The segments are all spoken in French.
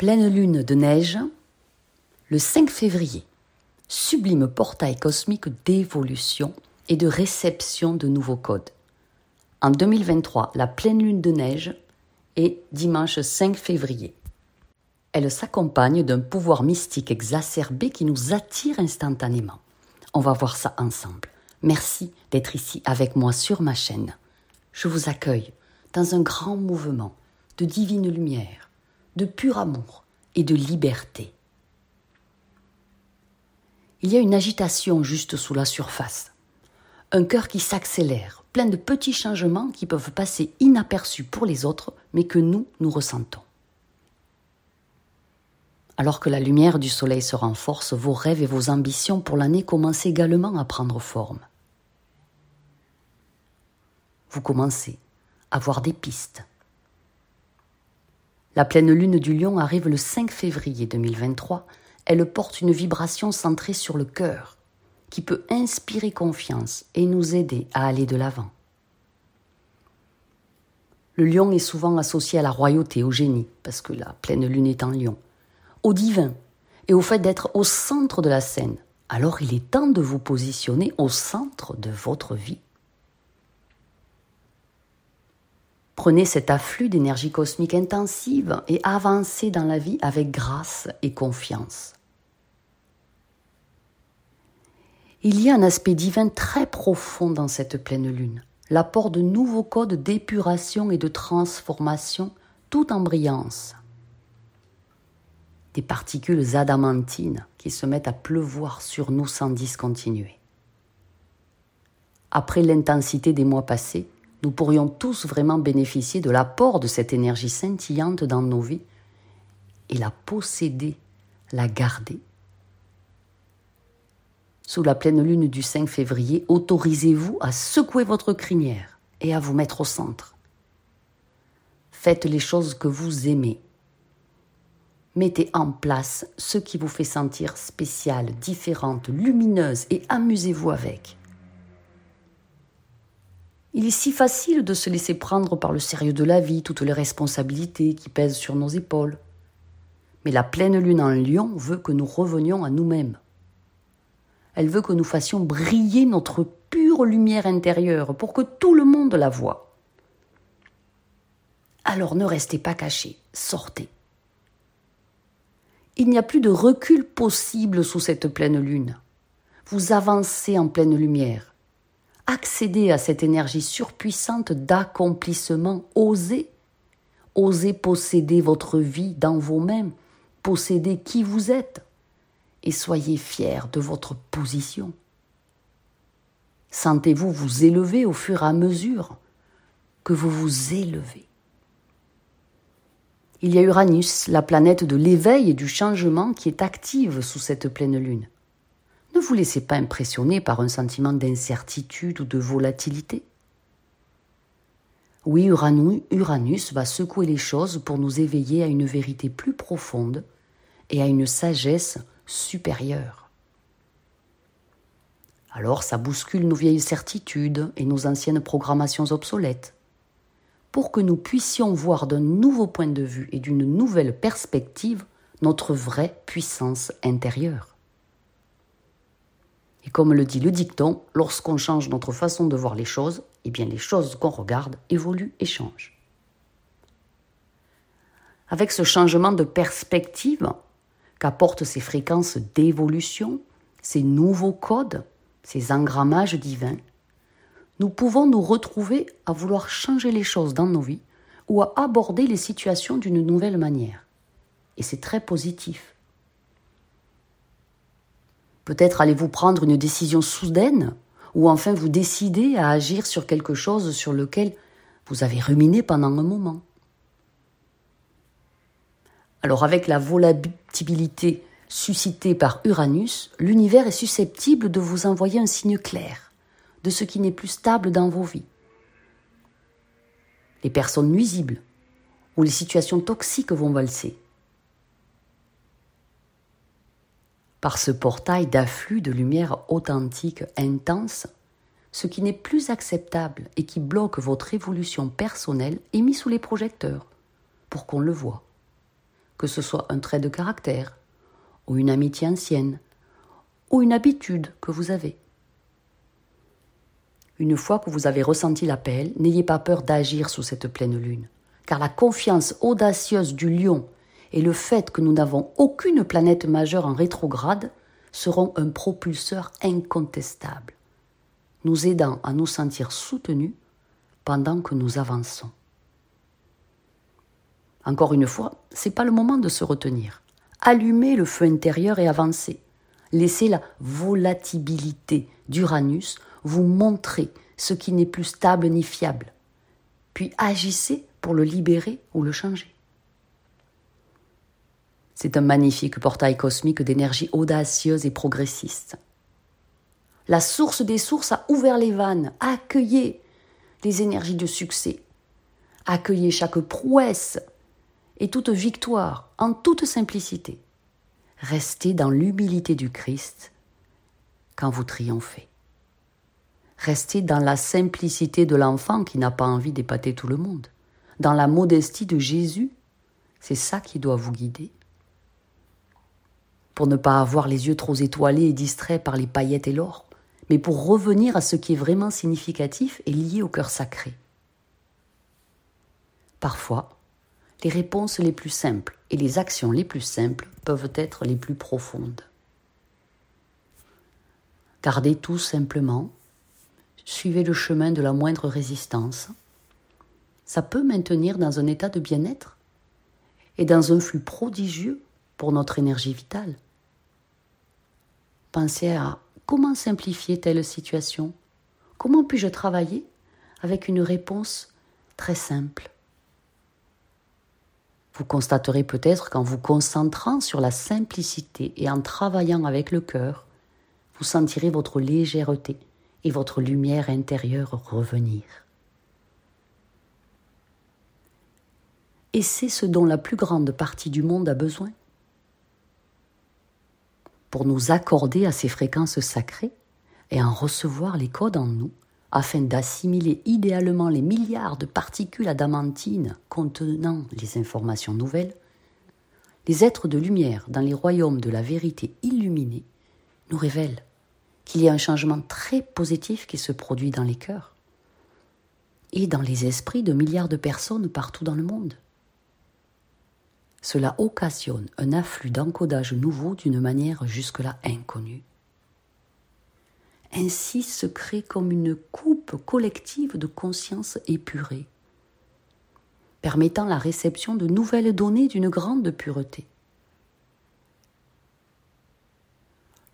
Pleine lune de neige, le 5 février. Sublime portail cosmique d'évolution et de réception de nouveaux codes. En 2023, la pleine lune de neige est dimanche 5 février. Elle s'accompagne d'un pouvoir mystique exacerbé qui nous attire instantanément. On va voir ça ensemble. Merci d'être ici avec moi sur ma chaîne. Je vous accueille dans un grand mouvement de divine lumière, de pur amour et de liberté. Il y a une agitation juste sous la surface, un cœur qui s'accélère, plein de petits changements qui peuvent passer inaperçus pour les autres, mais que nous, nous ressentons. Alors que la lumière du soleil se renforce, vos rêves et vos ambitions pour l'année commencent également à prendre forme. Vous commencez à voir des pistes. La pleine lune du lion arrive le 5 février 2023. Elle porte une vibration centrée sur le cœur, qui peut inspirer confiance et nous aider à aller de l'avant. Le lion est souvent associé à la royauté, au génie, parce que la pleine lune est en lion au divin et au fait d'être au centre de la scène, alors il est temps de vous positionner au centre de votre vie. Prenez cet afflux d'énergie cosmique intensive et avancez dans la vie avec grâce et confiance. Il y a un aspect divin très profond dans cette pleine lune, l'apport de nouveaux codes d'épuration et de transformation tout en brillance des particules adamantines qui se mettent à pleuvoir sur nous sans discontinuer. Après l'intensité des mois passés, nous pourrions tous vraiment bénéficier de l'apport de cette énergie scintillante dans nos vies et la posséder, la garder. Sous la pleine lune du 5 février, autorisez-vous à secouer votre crinière et à vous mettre au centre. Faites les choses que vous aimez Mettez en place ce qui vous fait sentir spécial, différente, lumineuse et amusez-vous avec. Il est si facile de se laisser prendre par le sérieux de la vie, toutes les responsabilités qui pèsent sur nos épaules. Mais la pleine lune en lion veut que nous revenions à nous-mêmes. Elle veut que nous fassions briller notre pure lumière intérieure pour que tout le monde la voie. Alors ne restez pas cachés, sortez il n'y a plus de recul possible sous cette pleine lune. Vous avancez en pleine lumière. Accédez à cette énergie surpuissante d'accomplissement. Osez. Osez posséder votre vie dans vos mains. Possédez qui vous êtes. Et soyez fiers de votre position. Sentez-vous vous élever au fur et à mesure que vous vous élevez. Il y a Uranus, la planète de l'éveil et du changement qui est active sous cette pleine lune. Ne vous laissez pas impressionner par un sentiment d'incertitude ou de volatilité. Oui, Uranus va secouer les choses pour nous éveiller à une vérité plus profonde et à une sagesse supérieure. Alors ça bouscule nos vieilles certitudes et nos anciennes programmations obsolètes pour que nous puissions voir d'un nouveau point de vue et d'une nouvelle perspective notre vraie puissance intérieure. Et comme le dit le dicton, lorsqu'on change notre façon de voir les choses, eh bien les choses qu'on regarde évoluent et changent. Avec ce changement de perspective qu'apportent ces fréquences d'évolution, ces nouveaux codes, ces engrammages divins, nous pouvons nous retrouver à vouloir changer les choses dans nos vies ou à aborder les situations d'une nouvelle manière. Et c'est très positif. Peut-être allez-vous prendre une décision soudaine ou enfin vous décider à agir sur quelque chose sur lequel vous avez ruminé pendant un moment. Alors avec la volatilité suscitée par Uranus, l'univers est susceptible de vous envoyer un signe clair de ce qui n'est plus stable dans vos vies. Les personnes nuisibles ou les situations toxiques vont valser. Par ce portail d'afflux de lumière authentique intense, ce qui n'est plus acceptable et qui bloque votre évolution personnelle est mis sous les projecteurs pour qu'on le voie. que ce soit un trait de caractère, ou une amitié ancienne, ou une habitude que vous avez. Une fois que vous avez ressenti l'appel, n'ayez pas peur d'agir sous cette pleine lune, car la confiance audacieuse du lion et le fait que nous n'avons aucune planète majeure en rétrograde seront un propulseur incontestable, nous aidant à nous sentir soutenus pendant que nous avançons. Encore une fois, ce n'est pas le moment de se retenir. Allumez le feu intérieur et avancez. Laissez la volatilité d'Uranus vous montrer ce qui n'est plus stable ni fiable. Puis agissez pour le libérer ou le changer. C'est un magnifique portail cosmique d'énergie audacieuse et progressiste. La source des sources a ouvert les vannes. Accueillez les énergies de succès. Accueillez chaque prouesse et toute victoire en toute simplicité. Restez dans l'humilité du Christ quand vous triomphez. Restez dans la simplicité de l'enfant qui n'a pas envie d'épater tout le monde. Dans la modestie de Jésus, c'est ça qui doit vous guider. Pour ne pas avoir les yeux trop étoilés et distraits par les paillettes et l'or, mais pour revenir à ce qui est vraiment significatif et lié au cœur sacré. Parfois, les réponses les plus simples et les actions les plus simples peuvent être les plus profondes. Gardez tout simplement, suivez le chemin de la moindre résistance. Ça peut maintenir dans un état de bien-être et dans un flux prodigieux pour notre énergie vitale. Pensez à comment simplifier telle situation Comment puis-je travailler avec une réponse très simple? Vous constaterez peut-être qu'en vous concentrant sur la simplicité et en travaillant avec le cœur, vous sentirez votre légèreté et votre lumière intérieure revenir. Et c'est ce dont la plus grande partie du monde a besoin. Pour nous accorder à ces fréquences sacrées et en recevoir les codes en nous, afin d'assimiler idéalement les milliards de particules adamantines contenant les informations nouvelles, les êtres de lumière dans les royaumes de la vérité illuminée nous révèlent qu'il y a un changement très positif qui se produit dans les cœurs et dans les esprits de milliards de personnes partout dans le monde. Cela occasionne un afflux d'encodage nouveau d'une manière jusque-là inconnue. Ainsi se crée comme une coupe collective de conscience épurée, permettant la réception de nouvelles données d'une grande pureté.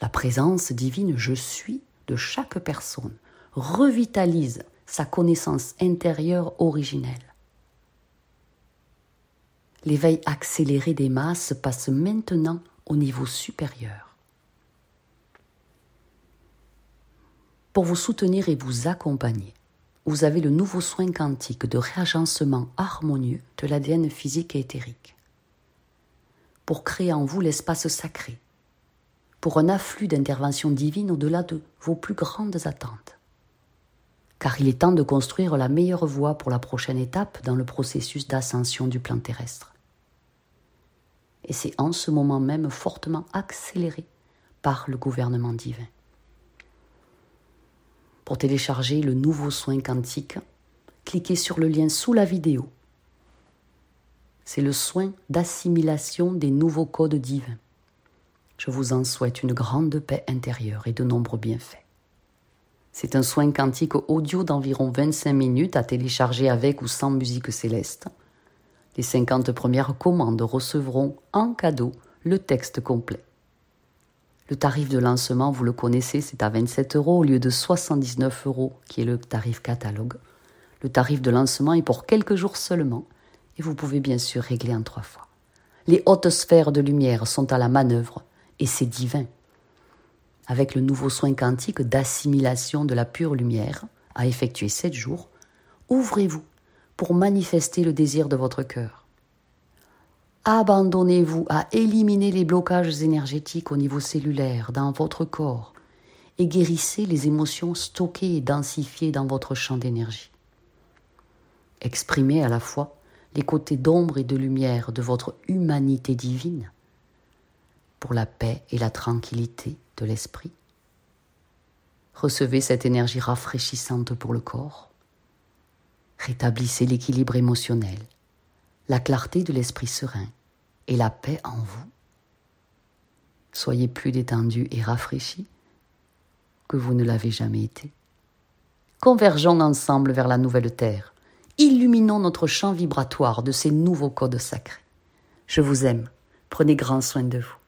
La présence divine je suis de chaque personne revitalise sa connaissance intérieure originelle. L'éveil accéléré des masses passe maintenant au niveau supérieur. pour vous soutenir et vous accompagner. Vous avez le nouveau soin quantique de réagencement harmonieux de l'ADN physique et éthérique. Pour créer en vous l'espace sacré, pour un afflux d'interventions divines au-delà de vos plus grandes attentes. Car il est temps de construire la meilleure voie pour la prochaine étape dans le processus d'ascension du plan terrestre. Et c'est en ce moment même fortement accéléré par le gouvernement divin. Pour télécharger le nouveau soin quantique, cliquez sur le lien sous la vidéo. C'est le soin d'assimilation des nouveaux codes divins. Je vous en souhaite une grande paix intérieure et de nombreux bienfaits. C'est un soin quantique audio d'environ 25 minutes à télécharger avec ou sans musique céleste. Les 50 premières commandes recevront en cadeau le texte complet. Le tarif de lancement, vous le connaissez, c'est à 27 euros au lieu de 79 euros, qui est le tarif catalogue. Le tarif de lancement est pour quelques jours seulement, et vous pouvez bien sûr régler en trois fois. Les hautes sphères de lumière sont à la manœuvre, et c'est divin. Avec le nouveau soin quantique d'assimilation de la pure lumière, à effectuer sept jours, ouvrez-vous pour manifester le désir de votre cœur. Abandonnez-vous à éliminer les blocages énergétiques au niveau cellulaire dans votre corps et guérissez les émotions stockées et densifiées dans votre champ d'énergie. Exprimez à la fois les côtés d'ombre et de lumière de votre humanité divine pour la paix et la tranquillité l'esprit. Recevez cette énergie rafraîchissante pour le corps. Rétablissez l'équilibre émotionnel, la clarté de l'esprit serein et la paix en vous. Soyez plus détendu et rafraîchi que vous ne l'avez jamais été. Convergeons ensemble vers la nouvelle terre. Illuminons notre champ vibratoire de ces nouveaux codes sacrés. Je vous aime. Prenez grand soin de vous.